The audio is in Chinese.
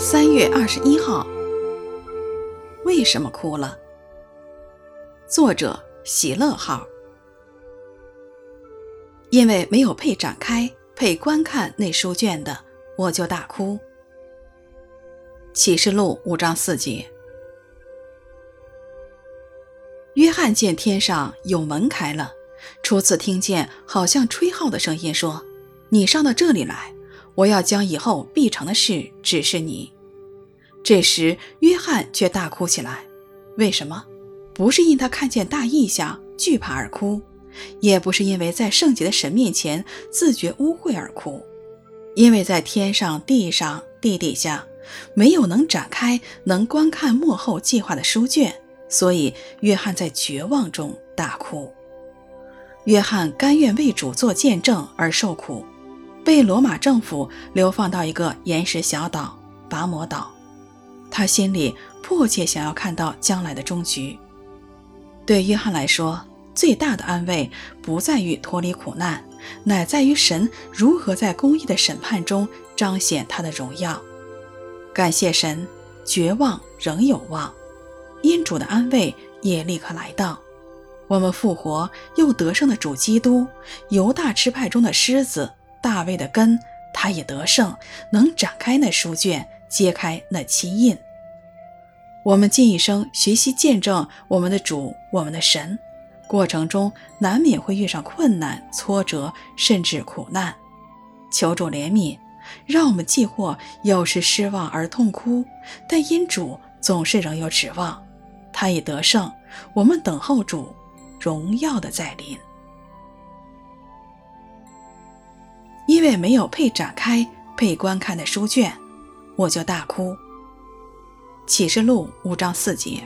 三月二十一号，为什么哭了？作者喜乐号。因为没有配展开、配观看那书卷的，我就大哭。启示录五章四节。约翰见天上有门开了，初次听见好像吹号的声音说：“你上到这里来，我要将以后必成的事指示你。”这时约翰却大哭起来。为什么？不是因他看见大异象惧怕而哭。也不是因为在圣洁的神面前自觉污秽而哭，因为在天上、地上、地底下，没有能展开、能观看幕后计划的书卷，所以约翰在绝望中大哭。约翰甘愿为主做见证而受苦，被罗马政府流放到一个岩石小岛拔摩岛，他心里迫切想要看到将来的终局。对约翰来说，最大的安慰不在于脱离苦难，乃在于神如何在公义的审判中彰显他的荣耀。感谢神，绝望仍有望，因主的安慰也立刻来到。我们复活又得胜的主基督，犹大支派中的狮子，大卫的根，他也得胜，能展开那书卷，揭开那七印。我们尽一生学习见证我们的主，我们的神。过程中难免会遇上困难、挫折，甚至苦难。求主怜悯，让我们既或有时失望而痛哭，但因主总是仍有指望。他已得胜，我们等候主荣耀的再临。因为没有配展开、配观看的书卷，我就大哭。启示录五章四节。